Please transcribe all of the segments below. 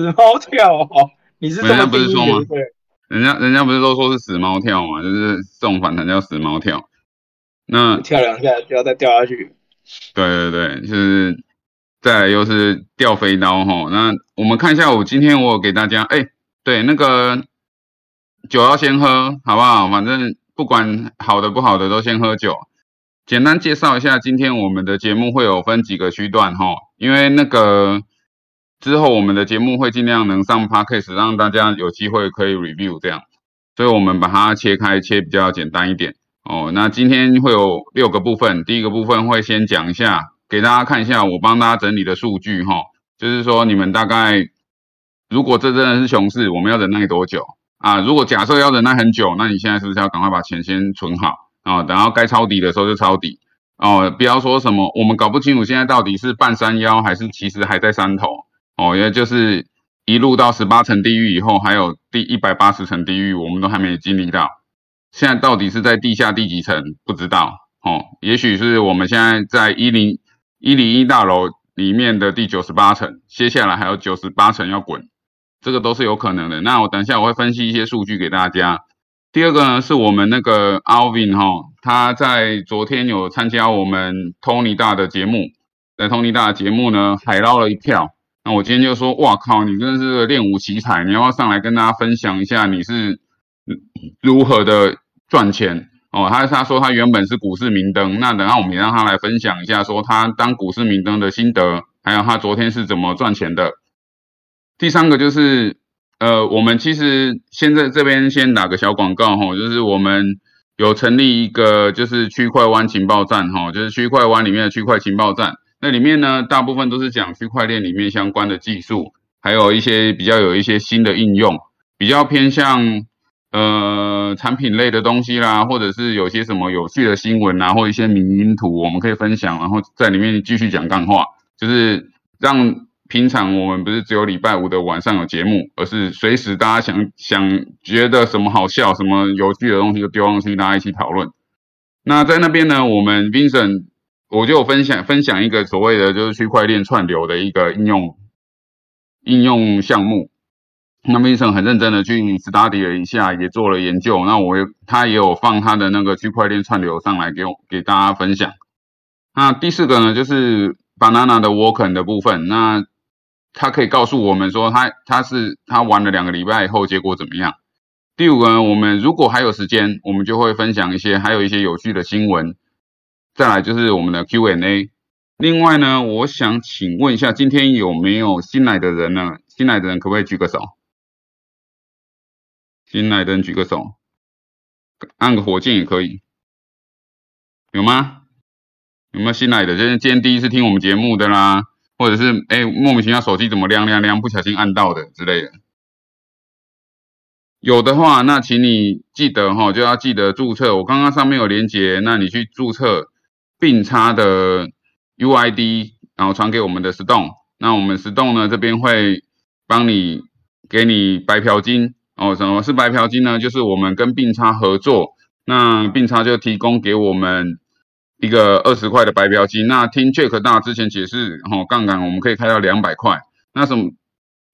死猫跳哦，你是这人家么定义不是说吗的？对，人家人家不是都说是死猫跳嘛，就是这种反弹叫死猫跳。那跳两下就要再掉下去。对对对，就是再来又是掉飞刀哈。那我们看一下，我今天我有给大家，哎，对，那个酒要先喝，好不好？反正不管好的不好的都先喝酒。简单介绍一下，今天我们的节目会有分几个区段哈，因为那个之后我们的节目会尽量能上 podcast，让大家有机会可以 review 这样，所以我们把它切开，切比较简单一点。哦，那今天会有六个部分，第一个部分会先讲一下，给大家看一下我帮大家整理的数据哈，就是说你们大概如果这真的是熊市，我们要忍耐多久啊？如果假设要忍耐很久，那你现在是不是要赶快把钱先存好啊？等到该抄底的时候就抄底哦，不要说什么我们搞不清楚现在到底是半山腰还是其实还在山头哦，也就是一路到十八层地狱以后，还有第一百八十层地狱，我们都还没经历到。现在到底是在地下第几层？不知道哦，也许是我们现在在一零一零一大楼里面的第九十八层，接下来还有九十八层要滚，这个都是有可能的。那我等一下我会分析一些数据给大家。第二个呢，是我们那个 Alvin 哈，他在昨天有参加我们 Tony 大的节目，在 Tony 大的节目呢海捞了一票。我今天就说，哇靠，你真的是练武奇才，你要要上来跟大家分享一下你是如何的赚钱哦？他他说他原本是股市明灯，那等下我们也让他来分享一下，说他当股市明灯的心得，还有他昨天是怎么赚钱的。第三个就是，呃，我们其实现在这边先打个小广告哈，就是我们有成立一个就是区块湾情报站哈，就是区块湾里面的区块情报站，那里面呢大部分都是讲区块链里面相关的技术，还有一些比较有一些新的应用，比较偏向呃产品类的东西啦，或者是有些什么有趣的新闻啊，或一些迷因图，我们可以分享，然后在里面继续讲干话，就是让平常我们不是只有礼拜五的晚上有节目，而是随时大家想想觉得什么好笑、什么有趣的东西就丢上去，大家一起讨论。那在那边呢，我们 Vincent 我就分享分享一个所谓的就是区块链串流的一个应用应用项目。那么医生很认真的去 study 了一下，也做了研究。那我也他也有放他的那个区块链串流上来给我给大家分享。那第四个呢，就是 Banana 的 woken 的部分。那他可以告诉我们说他他是他玩了两个礼拜以后结果怎么样。第五个呢，我们如果还有时间，我们就会分享一些还有一些有趣的新闻。再来就是我们的 Q&A。另外呢，我想请问一下，今天有没有新来的人呢？新来的人可不可以举个手？新来的人举个手，按个火箭也可以，有吗？有没有新来的？就是今天第一次听我们节目的啦，或者是哎莫名其妙手机怎么亮亮亮，不小心按到的之类的。有的话，那请你记得哈，就要记得注册。我刚刚上面有连接，那你去注册并插的 UID，然后传给我们的 Stone。那我们 Stone 呢这边会帮你给你白嫖金哦。什么是白嫖金呢？就是我们跟并插合作，那并插就提供给我们一个二十块的白嫖金。那听 Jack 大之前解释，哦，杠杆我们可以开到两百块。那什么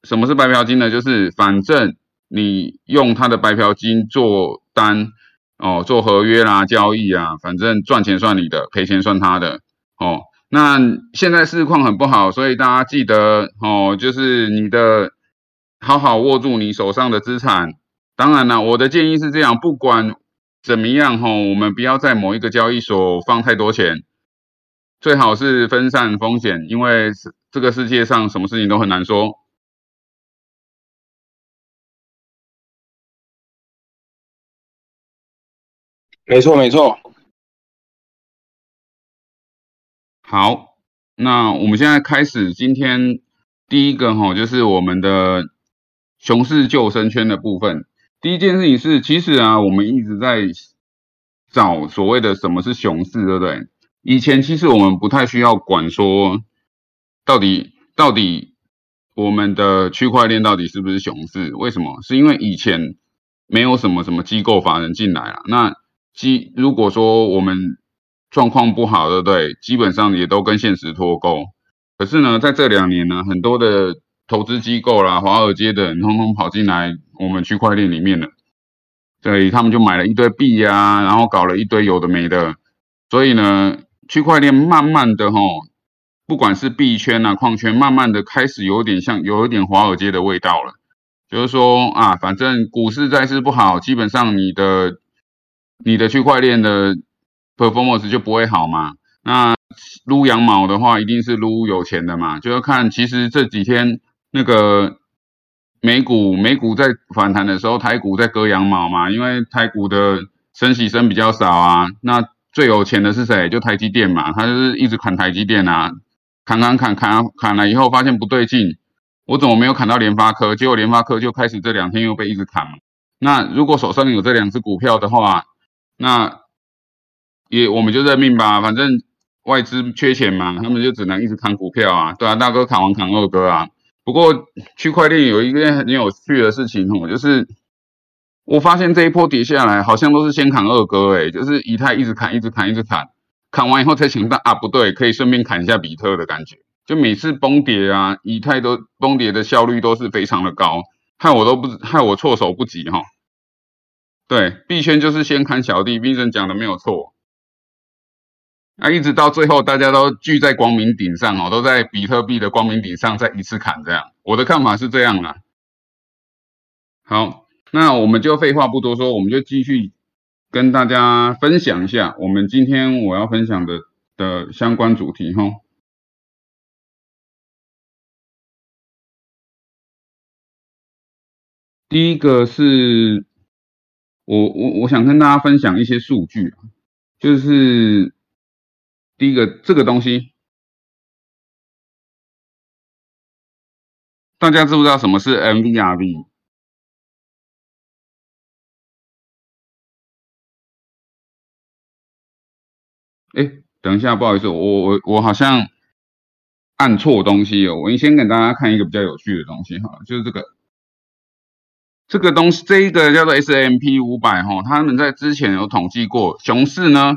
什么是白嫖金呢？就是反正你用他的白嫖金做单哦，做合约啦、交易啊，反正赚钱算你的，赔钱算他的哦。那现在市况很不好，所以大家记得哦，就是你的好好握住你手上的资产。当然了，我的建议是这样，不管怎么样哈，我们不要在某一个交易所放太多钱，最好是分散风险，因为这个世界上什么事情都很难说。没错没错，好，那我们现在开始今天第一个哈，就是我们的熊市救生圈的部分。第一件事情是，其实啊，我们一直在找所谓的什么是熊市，对不对？以前其实我们不太需要管说到底到底我们的区块链到底是不是熊市？为什么？是因为以前没有什么什么机构法人进来啊。那基如果说我们状况不好，对不对？基本上也都跟现实脱钩。可是呢，在这两年呢，很多的投资机构啦、华尔街的人，通通跑进来我们区块链里面了。所以他们就买了一堆币呀，然后搞了一堆有的没的。所以呢，区块链慢慢的吼，不管是币圈啊、矿圈，慢慢的开始有点像有一点华尔街的味道了。就是说啊，反正股市再是不好，基本上你的你的区块链的 performance 就不会好嘛。那撸羊毛的话，一定是撸有钱的嘛。就要看，其实这几天那个美股美股在反弹的时候，台股在割羊毛嘛，因为台股的升息升比较少啊。那最有钱的是谁？就台积电嘛，他就是一直砍台积电啊，砍砍砍砍砍了以后，发现不对劲。我怎么没有砍到联发科？结果联发科就开始这两天又被一直砍了。那如果手上有这两只股票的话，那也我们就认命吧。反正外资缺钱嘛，他们就只能一直砍股票啊。对啊，大哥砍完砍二哥啊。不过区块链有一件很有趣的事情哦，就是我发现这一波跌下来，好像都是先砍二哥诶，就是以太一直砍，一直砍，一直砍，砍完以后才想到啊，不对，可以顺便砍一下比特的感觉。就每次崩跌啊，以太都崩跌的效率都是非常的高，害我都不害我措手不及哈。对，币圈就是先砍小弟，冰神讲的没有错。啊，一直到最后大家都聚在光明顶上哦，都在比特币的光明顶上再一次砍这样。我的看法是这样啦。好，那我们就废话不多说，我们就继续跟大家分享一下我们今天我要分享的的相关主题哈。第一个是，我我我想跟大家分享一些数据啊，就是第一个这个东西，大家知不知道什么是 MVRV？哎，等一下，不好意思，我我我好像按错东西哦，我先给大家看一个比较有趣的东西哈，就是这个。这个东西，这一个叫做 S M P 五百哈，他们在之前有统计过熊市呢，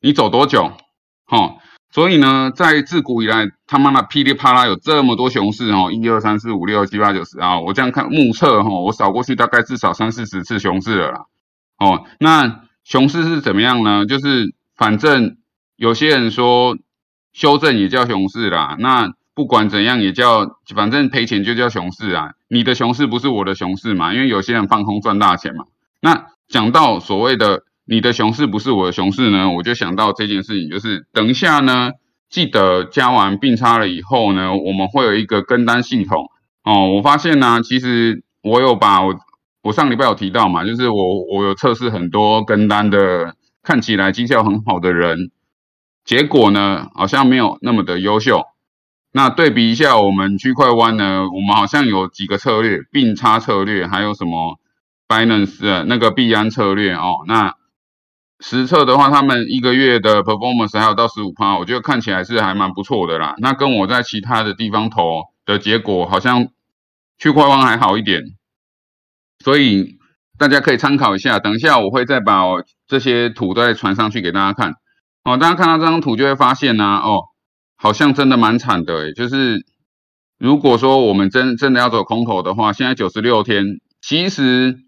你走多久？哈，所以呢，在自古以来，他妈的噼里啪啦有这么多熊市哦，一二三四五六七八九十啊，我这样看目测哈，我扫过去大概至少三四十次熊市了啦。哦，那熊市是怎么样呢？就是反正有些人说修正也叫熊市啦，那。不管怎样也叫，反正赔钱就叫熊市啊！你的熊市不是我的熊市嘛？因为有些人放空赚大钱嘛。那讲到所谓的你的熊市不是我的熊市呢，我就想到这件事情，就是等一下呢，记得加完并差了以后呢，我们会有一个跟单系统哦。我发现呢，其实我有把我我上礼拜有提到嘛，就是我我有测试很多跟单的，看起来绩效很好的人，结果呢好像没有那么的优秀。那对比一下，我们区块湾呢，我们好像有几个策略，并差策略，还有什么 Binance 那个币安策略哦。那实测的话，他们一个月的 performance 还有到十五趴，我觉得看起来是还蛮不错的啦。那跟我在其他的地方投的结果，好像区块湾还好一点，所以大家可以参考一下。等一下我会再把这些图再传上去给大家看。哦，大家看到这张图就会发现呢，哦。好像真的蛮惨的诶，就是如果说我们真真的要走空头的话，现在九十六天其实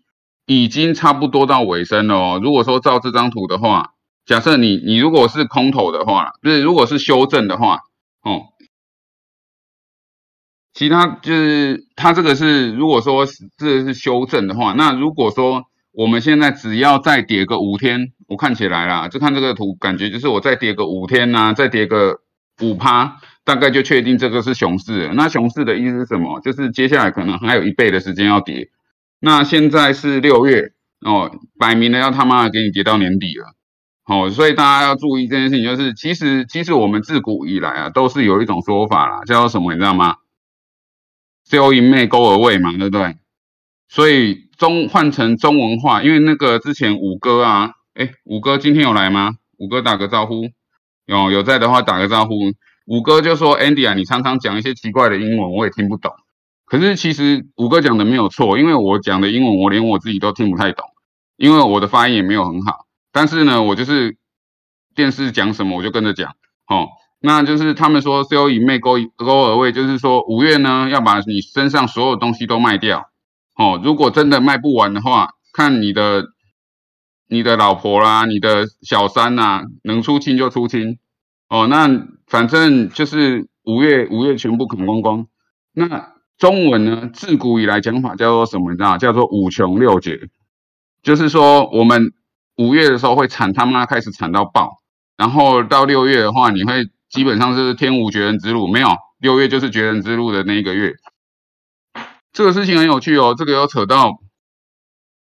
已经差不多到尾声了哦。如果说照这张图的话，假设你你如果是空头的话，就是如果是修正的话，哦，其他就是它这个是如果说这是修正的话，那如果说我们现在只要再跌个五天，我看起来啦，就看这个图，感觉就是我再跌个五天呐，再跌个。五趴大概就确定这个是熊市。那熊市的意思是什么？就是接下来可能还有一倍的时间要跌。那现在是六月哦，摆明了要他妈的给你跌到年底了。好，所以大家要注意这件事情，就是其实其实我们自古以来啊，都是有一种说法啦，叫做什么？你知道吗？Sell in May, go away 嘛，对不对？所以中换成中文话，因为那个之前五哥啊，哎，五哥今天有来吗？五哥打个招呼。有有在的话打个招呼，五哥就说 Andy 啊，你常常讲一些奇怪的英文，我也听不懂。可是其实五哥讲的没有错，因为我讲的英文我连我自己都听不太懂，因为我的发音也没有很好。但是呢，我就是电视讲什么我就跟着讲。哦，那就是他们说 sell in May go go away，就是说五月呢要把你身上所有东西都卖掉。哦，如果真的卖不完的话，看你的你的老婆啦，你的小三呐，能出清就出清。哦，那反正就是五月五月全部砍光光。那中文呢，自古以来讲法叫做什么？你知道？叫做五穷六绝，就是说我们五月的时候会惨他妈开始惨到爆，然后到六月的话，你会基本上是天无绝人之路，没有六月就是绝人之路的那一个月。这个事情很有趣哦，这个又扯到，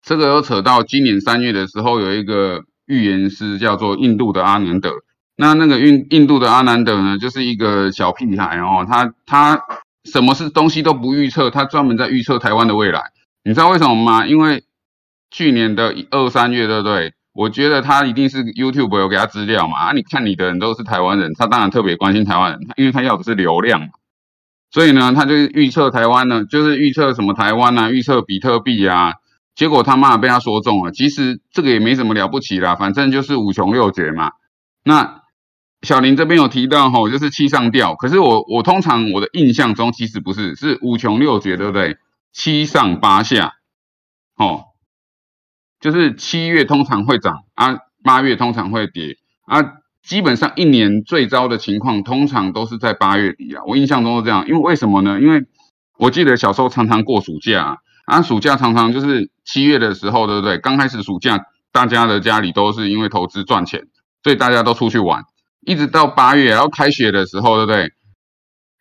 这个又扯到今年三月的时候，有一个预言师叫做印度的阿南德。那那个印印度的阿南德呢，就是一个小屁孩哦，他他什么是东西都不预测，他专门在预测台湾的未来。你知道为什么吗？因为去年的二三月，对不对？我觉得他一定是 YouTube 有给他资料嘛。啊，你看你的人都是台湾人，他当然特别关心台湾人，因为他要的是流量嘛。所以呢，他就预测台湾呢，就是预测什么台湾啊，预测比特币啊，结果他妈被他说中了。其实这个也没什么了不起啦，反正就是五穷六绝嘛。那小林这边有提到吼，就是七上吊，可是我我通常我的印象中其实不是，是五穷六绝，对不对？七上八下，哦，就是七月通常会涨啊，八月通常会跌啊。基本上一年最糟的情况，通常都是在八月底啊。我印象中是这样，因为为什么呢？因为我记得小时候常常过暑假，啊暑假常常就是七月的时候，对不对？刚开始暑假，大家的家里都是因为投资赚钱，所以大家都出去玩，一直到八月要开学的时候，对不对？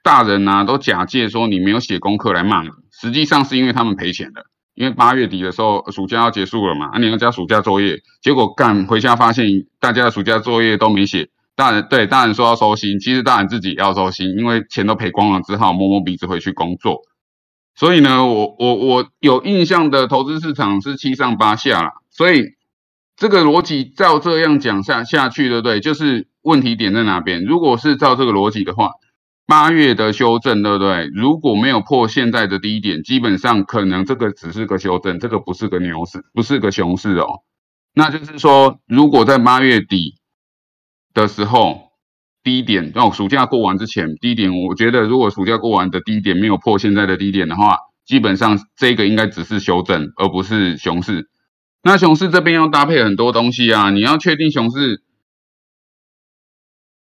大人呢都假借说你没有写功课来骂你，实际上是因为他们赔钱了。因为八月底的时候，暑假要结束了嘛，啊，你要交暑假作业，结果干回家发现大家的暑假作业都没写，大人对大人说要收心，其实大人自己也要收心，因为钱都赔光了，只好摸摸鼻子回去工作。所以呢，我我我有印象的投资市场是七上八下啦，所以这个逻辑照这样讲下下去，对不对？就是问题点在哪边？如果是照这个逻辑的话。八月的修正，对不对？如果没有破现在的低点，基本上可能这个只是个修正，这个不是个牛市，不是个熊市哦。那就是说，如果在八月底的时候，低点哦，暑假过完之前，低点，我觉得如果暑假过完的低点没有破现在的低点的话，基本上这个应该只是修正，而不是熊市。那熊市这边要搭配很多东西啊，你要确定熊市，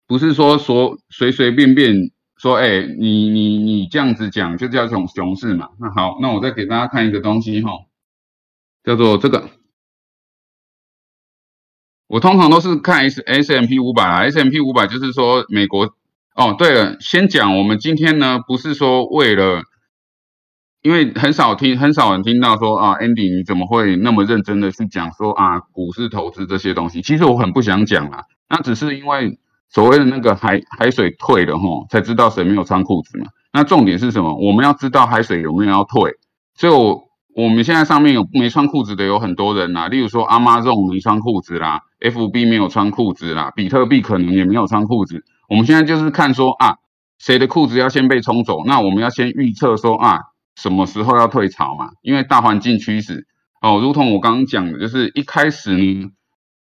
不是说说随随便便。说，哎，你你你这样子讲就叫熊熊市嘛？那好，那我再给大家看一个东西哈，叫做这个。我通常都是看 S S M P 五百啊，S M P 五百就是说美国。哦，对了，先讲我们今天呢，不是说为了，因为很少听很少人听到说啊，Andy 你怎么会那么认真的去讲说啊，股市投资这些东西？其实我很不想讲啦，那只是因为。所谓的那个海海水退了吼，才知道谁没有穿裤子嘛。那重点是什么？我们要知道海水有没有要退。所以，我我们现在上面有没穿裤子的有很多人呐，例如说阿妈这种没穿裤子啦，FB 没有穿裤子啦，比特币可能也没有穿裤子。我们现在就是看说啊，谁的裤子要先被冲走，那我们要先预测说啊，什么时候要退潮嘛？因为大环境趋势哦，如同我刚刚讲的，就是一开始呢。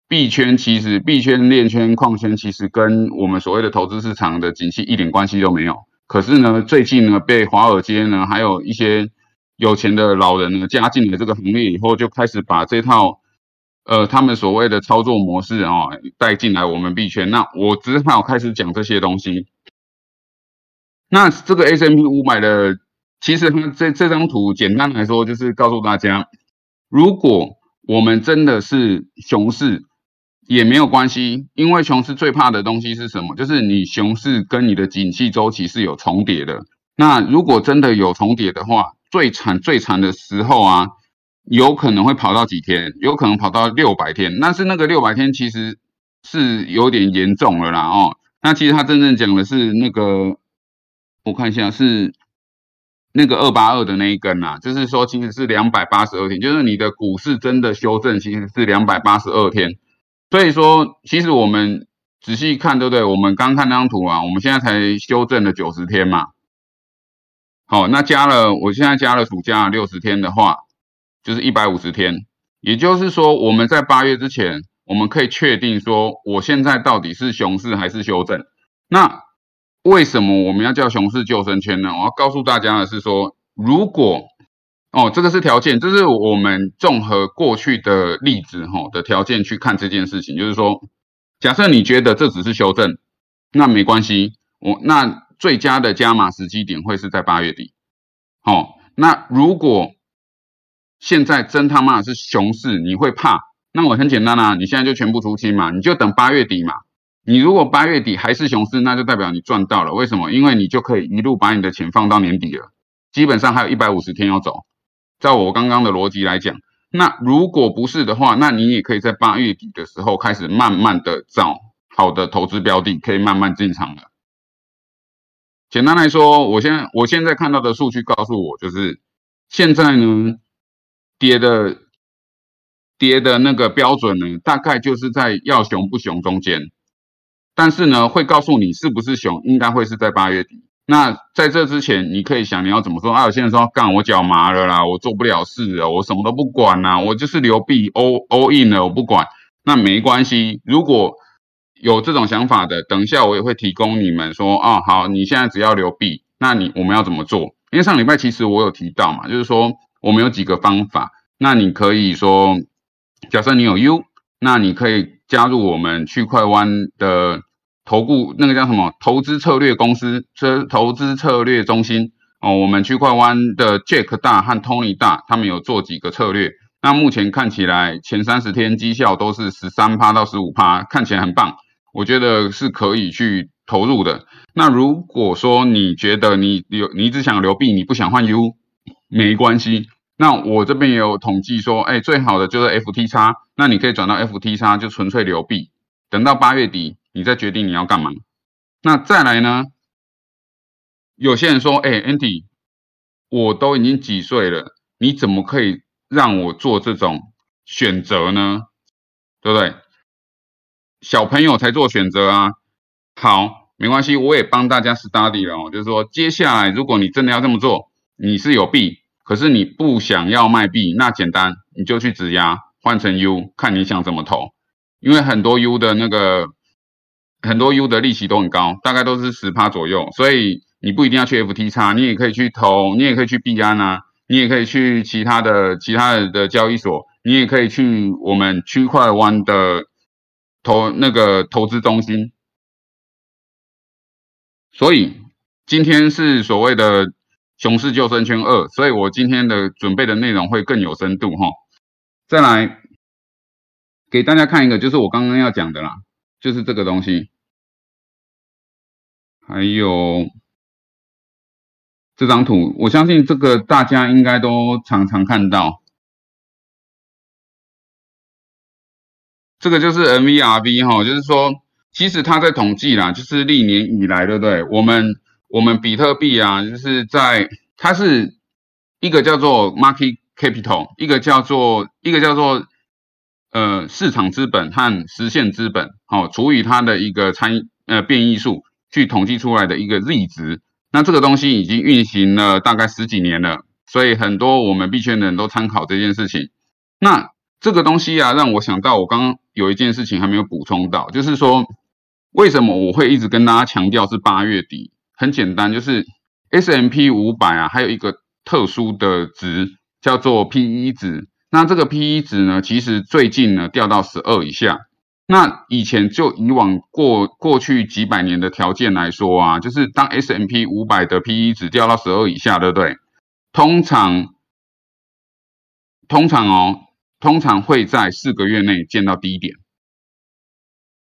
币圈其实，币圈、链圈、矿圈其实跟我们所谓的投资市场的景气一点关系都没有。可是呢，最近呢，被华尔街呢，还有一些有钱的老人呢，加进了这个行列以后，就开始把这套呃他们所谓的操作模式啊带进来我们币圈。那我只好开始讲这些东西。那这个 S M P 五百的，其实这这张图简单来说就是告诉大家，如果我们真的是熊市。也没有关系，因为熊市最怕的东西是什么？就是你熊市跟你的景气周期是有重叠的。那如果真的有重叠的话，最惨最惨的时候啊，有可能会跑到几天，有可能跑到六百天。但是那个六百天其实是有点严重了啦哦。那其实他真正讲的是那个，我看一下是那个二八二的那一根呐，就是说其实是两百八十二天，就是你的股市真的修正其实是两百八十二天。所以说，其实我们仔细看，对不对？我们刚看那张图啊，我们现在才修正了九十天嘛。好，那加了，我现在加了暑假六十天的话，就是一百五十天。也就是说，我们在八月之前，我们可以确定说，我现在到底是熊市还是修正。那为什么我们要叫熊市救生圈呢？我要告诉大家的是说，如果哦，这个是条件，这是我们综合过去的例子哈的条件去看这件事情，就是说，假设你觉得这只是修正，那没关系，我那最佳的加码时机点会是在八月底。好，那如果现在真他妈是熊市，你会怕？那我很简单啊，你现在就全部出清嘛，你就等八月底嘛。你如果八月底还是熊市，那就代表你赚到了。为什么？因为你就可以一路把你的钱放到年底了，基本上还有一百五十天要走。照我刚刚的逻辑来讲，那如果不是的话，那你也可以在八月底的时候开始慢慢的找好的投资标的，可以慢慢进场了。简单来说，我现在我现在看到的数据告诉我，就是现在呢跌的跌的那个标准呢，大概就是在要熊不熊中间，但是呢会告诉你是不是熊，应该会是在八月底。那在这之前，你可以想你要怎么说啊？有些人说干我脚麻了啦，我做不了事啊，我什么都不管啦，我就是留币 all all in 了，我不管。那没关系，如果有这种想法的，等一下我也会提供你们说啊，好，你现在只要留币，那你我们要怎么做？因为上礼拜其实我有提到嘛，就是说我们有几个方法，那你可以说，假设你有 U，那你可以加入我们区块湾的。投顾那个叫什么投资策略公司，这投资策略中心哦。我们区块湾的 Jack 大和 Tony 大，他们有做几个策略。那目前看起来前三十天绩效都是十三趴到十五趴，看起来很棒。我觉得是可以去投入的。那如果说你觉得你有你只想留币，你不想换 U，没关系。那我这边也有统计说，哎，最好的就是 FT x 那你可以转到 FT x 就纯粹留币，等到八月底。你再决定你要干嘛？那再来呢？有些人说：“哎，Andy，我都已经几岁了，你怎么可以让我做这种选择呢？对不对？小朋友才做选择啊。好，没关系，我也帮大家 study 了哦。就是说，接下来如果你真的要这么做，你是有币，可是你不想要卖币，那简单，你就去质押换成 U，看你想怎么投。因为很多 U 的那个。很多 U 的利息都很高，大概都是十趴左右，所以你不一定要去 FT 叉，你也可以去投，你也可以去币安啊，你也可以去其他的其他的交易所，你也可以去我们区块湾的投那个投资中心。所以今天是所谓的熊市救生圈二，所以我今天的准备的内容会更有深度哈。再来给大家看一个，就是我刚刚要讲的啦，就是这个东西。还有这张图，我相信这个大家应该都常常看到。这个就是 MVRV 哈，就是说，其实它在统计啦，就是历年以来，对不对？我们我们比特币啊，就是在它是一个叫做 Market Capital，一个叫做一个叫做呃市场资本和实现资本，好除以它的一个参呃变异数。去统计出来的一个 Z 值，那这个东西已经运行了大概十几年了，所以很多我们币圈人都参考这件事情。那这个东西啊，让我想到我刚刚有一件事情还没有补充到，就是说为什么我会一直跟大家强调是八月底？很简单，就是 S M P 五百啊，还有一个特殊的值叫做 P E 值。那这个 P E 值呢，其实最近呢掉到十二以下。那以前就以往过过去几百年的条件来说啊，就是当 S M P 五百的 P E 值掉到十二以下，对不对？通常，通常哦，通常会在四个月内见到低点。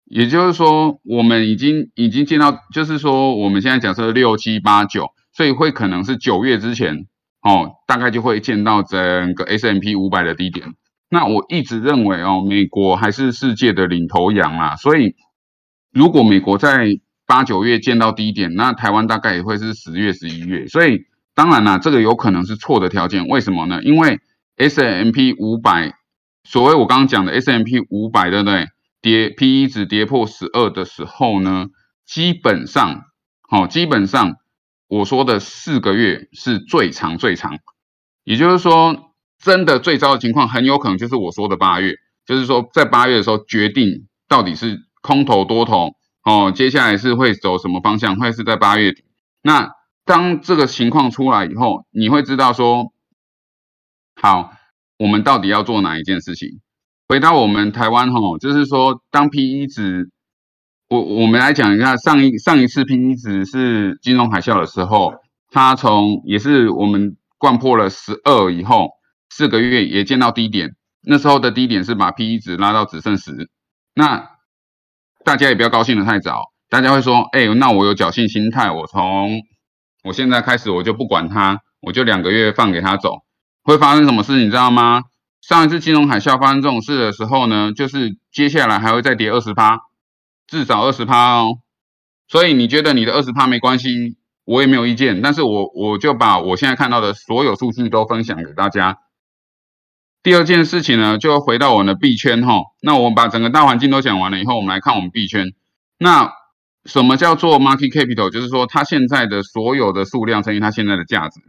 也就是说，我们已经已经见到，就是说我们现在假设六七八九，所以会可能是九月之前哦，大概就会见到整个 S M P 五百的低点。那我一直认为哦，美国还是世界的领头羊啦，所以如果美国在八九月见到低点，那台湾大概也会是十月、十一月。所以当然啦，这个有可能是错的条件。为什么呢？因为 S M P 五百，所谓我刚刚讲的 S M P 五百，对不对？跌 P E 值跌破十二的时候呢，基本上，好，基本上我说的四个月是最长最长，也就是说。真的最糟的情况很有可能就是我说的八月，就是说在八月的时候决定到底是空头多头，哦，接下来是会走什么方向？会是在八月底。那当这个情况出来以后，你会知道说，好，我们到底要做哪一件事情？回到我们台湾哈，就是说，当 P E 值，我我们来讲一下上一上一次 P E 值是金融海啸的时候，它从也是我们灌破了十二以后，四个月也见到低点，那时候的低点是把 P E 值拉到只剩十，那大家也不要高兴的太早，大家会说，哎，那我有侥幸心态，我从我现在开始我就不管它，我就两个月放给它走，会发生什么事你知道吗？上一次金融海啸发生这种事的时候呢，就是接下来还会再跌二十趴，至少二十趴哦。所以你觉得你的二十趴没关系，我也没有意见。但是我我就把我现在看到的所有数据都分享给大家。第二件事情呢，就回到我们的币圈哈。那我们把整个大环境都讲完了以后，我们来看我们币圈。那什么叫做 market capital？就是说它现在的所有的数量乘以它现在的价值。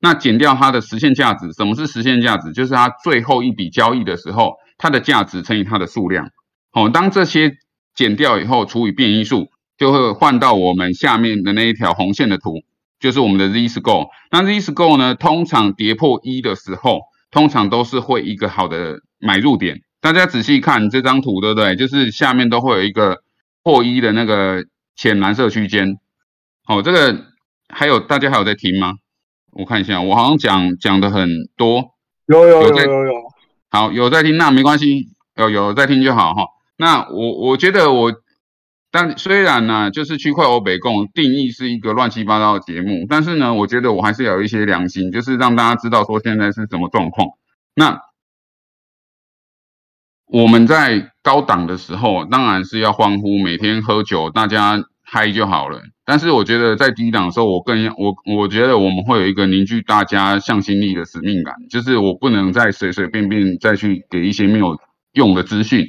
那减掉它的实现价值，什么是实现价值？就是它最后一笔交易的时候，它的价值乘以它的数量。好，当这些减掉以后，除以变异数，就会换到我们下面的那一条红线的图，就是我们的 z score。那 z score 呢，通常跌破一的时候，通常都是会一个好的买入点。大家仔细看这张图，对不对？就是下面都会有一个破一的那个浅蓝色区间。好，这个还有大家还有在听吗？我看一下，我好像讲讲的很多，有有有有有，好有在听，那没关系，有有在听就好哈。那我我觉得我，但虽然呢，就是区块欧北共定义是一个乱七八糟的节目，但是呢，我觉得我还是有一些良心，就是让大家知道说现在是什么状况。那我们在高档的时候，当然是要欢呼，每天喝酒，大家嗨就好了。但是我觉得在低档的时候，我更我我觉得我们会有一个凝聚大家向心力的使命感，就是我不能再随随便便再去给一些没有用的资讯。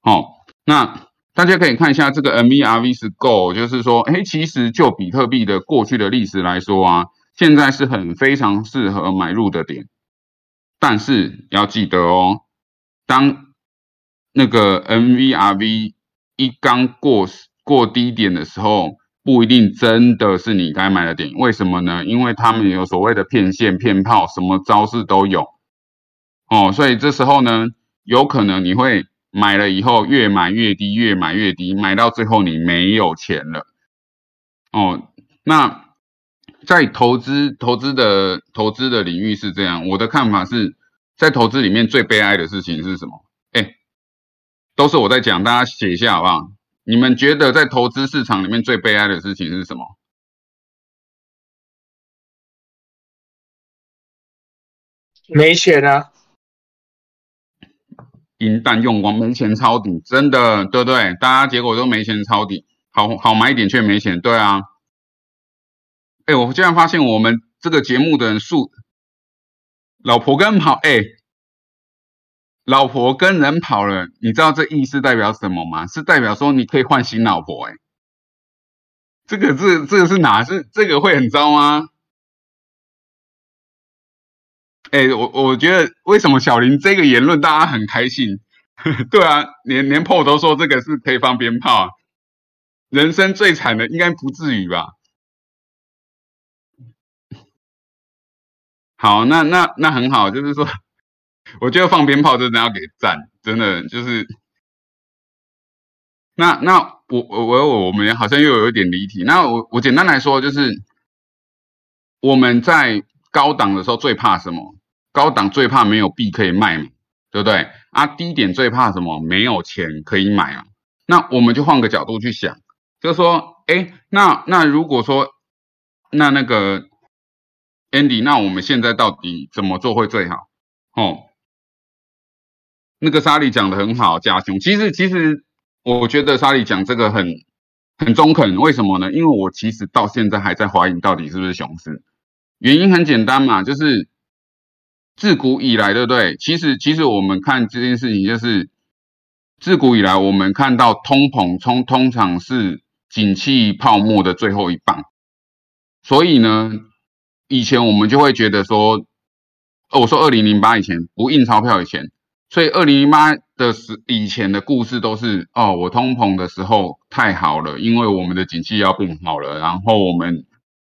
好，那大家可以看一下这个 MVRV 是 Go，就是说，哎，其实就比特币的过去的历史来说啊，现在是很非常适合买入的点。但是要记得哦，当那个 MVRV 一刚过过低点的时候。不一定真的是你该买的点，为什么呢？因为他们有所谓的骗线、骗炮，什么招式都有哦。所以这时候呢，有可能你会买了以后越买越低，越买越低，买到最后你没有钱了哦。那在投资投资的投资的领域是这样，我的看法是在投资里面最悲哀的事情是什么？哎，都是我在讲，大家写一下好不好？你们觉得在投资市场里面最悲哀的事情是什么？没钱啊！银弹用光，没钱抄底，真的对不对？大家结果都没钱抄底，好好买一点却没钱，对啊。哎，我竟然发现我们这个节目的人数，老婆跟跑，哎。老婆跟人跑了，你知道这意思代表什么吗？是代表说你可以换新老婆哎，这个这这个是哪是这个会很糟吗？哎，我我觉得为什么小林这个言论大家很开心？对啊，连连破都说这个是可以放鞭炮，人生最惨的应该不至于吧？好，那那那很好，就是说。我觉得放鞭炮真的要给赞，真的就是。那那我我我我们好像又有一点离题。那我我简单来说就是，我们在高档的时候最怕什么？高档最怕没有币可以卖嘛，对不对？啊，低点最怕什么？没有钱可以买啊。那我们就换个角度去想，就是说，哎，那那如果说，那那个 Andy，那我们现在到底怎么做会最好？哦。那个沙利讲的很好，加熊。其实，其实我觉得沙利讲这个很很中肯。为什么呢？因为我其实到现在还在怀疑到底是不是熊市。原因很简单嘛，就是自古以来，对不对？其实，其实我们看这件事情，就是自古以来，我们看到通膨通通常是景气泡沫的最后一棒。所以呢，以前我们就会觉得说，哦，我说二零零八以前不印钞票以前。所以二零一八的时以前的故事都是哦，我通膨的时候太好了，因为我们的景气要变好了，然后我们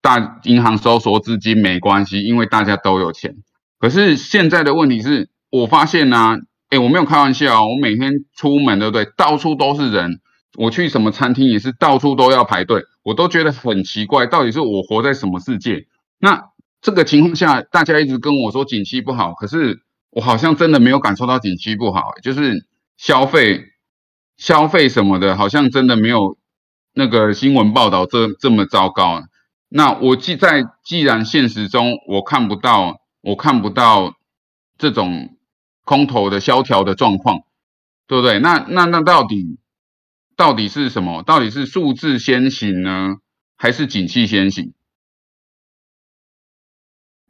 大银行收缩资金没关系，因为大家都有钱。可是现在的问题是，我发现呢，哎，我没有开玩笑，我每天出门对不对？到处都是人，我去什么餐厅也是到处都要排队，我都觉得很奇怪，到底是我活在什么世界？那这个情况下，大家一直跟我说景气不好，可是。我好像真的没有感受到景气不好，就是消费、消费什么的，好像真的没有那个新闻报道这这么糟糕。那我既在既然现实中我看不到，我看不到这种空头的萧条的状况，对不对？那那那到底到底是什么？到底是数字先行呢，还是景气先行？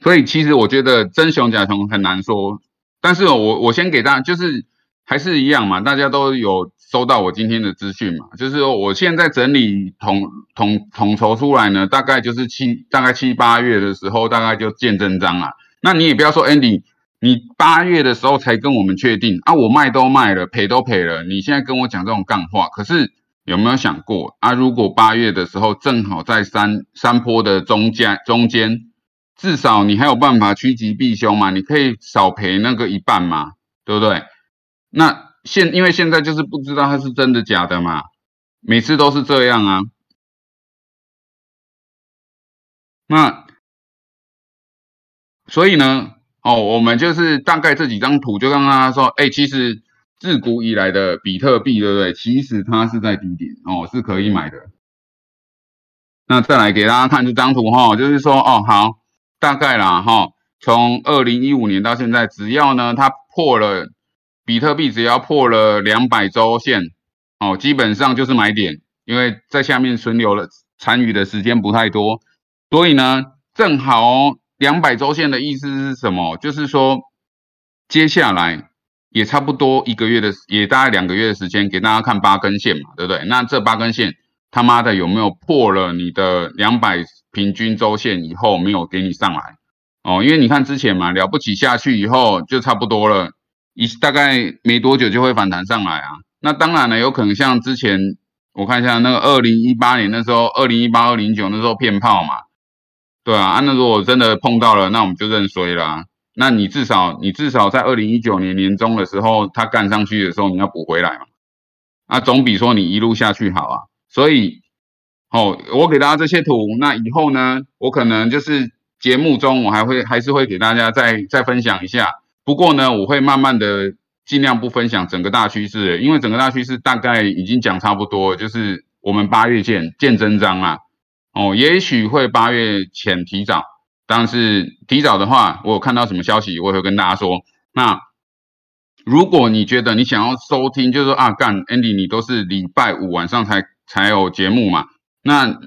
所以其实我觉得真熊假熊很难说。但是我我先给大家，就是还是一样嘛，大家都有收到我今天的资讯嘛，就是我现在整理统统统筹出来呢，大概就是七大概七八月的时候，大概就见真章了。那你也不要说 Andy，你八月的时候才跟我们确定啊，我卖都卖了，赔都赔了，你现在跟我讲这种干话，可是有没有想过啊？如果八月的时候正好在山山坡的中间中间。至少你还有办法趋吉避凶嘛？你可以少赔那个一半嘛，对不对？那现因为现在就是不知道它是真的假的嘛，每次都是这样啊。那所以呢，哦，我们就是大概这几张图就跟大家说，哎，其实自古以来的比特币，对不对？其实它是在低点哦，是可以买的。那再来给大家看这张图哈，就是说，哦，好。大概啦哈，从二零一五年到现在，只要呢它破了比特币，只要破了两百周线，哦，基本上就是买点，因为在下面存留了参与的时间不太多，所以呢，正好两百周线的意思是什么？就是说接下来也差不多一个月的，也大概两个月的时间，给大家看八根线嘛，对不对？那这八根线他妈的有没有破了你的两百？平均周线以后没有给你上来哦，因为你看之前嘛，了不起下去以后就差不多了，一大概没多久就会反弹上来啊。那当然了，有可能像之前我看一下那个二零一八年那时候，二零一八、二零九那时候骗炮嘛，对啊。那如果真的碰到了，那我们就认衰啦。那你至少你至少在二零一九年年中的时候，它干上去的时候你要补回来嘛，那总比说你一路下去好啊。所以。哦，我给大家这些图，那以后呢，我可能就是节目中我还会还是会给大家再再分享一下。不过呢，我会慢慢的尽量不分享整个大趋势，因为整个大趋势大概已经讲差不多，就是我们八月见见真章啊。哦，也许会八月前提早，但是提早的话，我有看到什么消息，我也会跟大家说。那如果你觉得你想要收听，就是说啊，干 Andy，你都是礼拜五晚上才才有节目嘛？那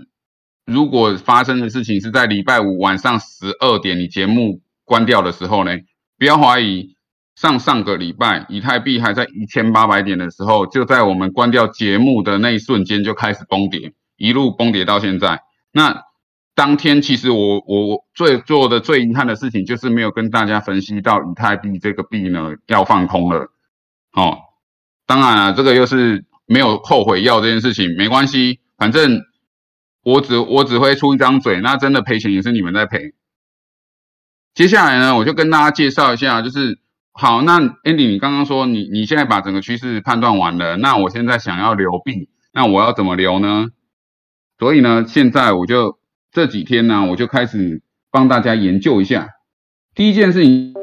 如果发生的事情是在礼拜五晚上十二点，你节目关掉的时候呢？不要怀疑，上上个礼拜以太币还在一千八百点的时候，就在我们关掉节目的那一瞬间就开始崩跌，一路崩跌到现在。那当天其实我我最做的最遗憾的事情就是没有跟大家分析到以太币这个币呢要放空了。哦，当然了，这个又是没有后悔药这件事情，没关系，反正。我只我只会出一张嘴，那真的赔钱也是你们在赔。接下来呢，我就跟大家介绍一下，就是好，那 Andy，你刚刚说你你现在把整个趋势判断完了，那我现在想要留币，那我要怎么留呢？所以呢，现在我就这几天呢，我就开始帮大家研究一下。第一件事情。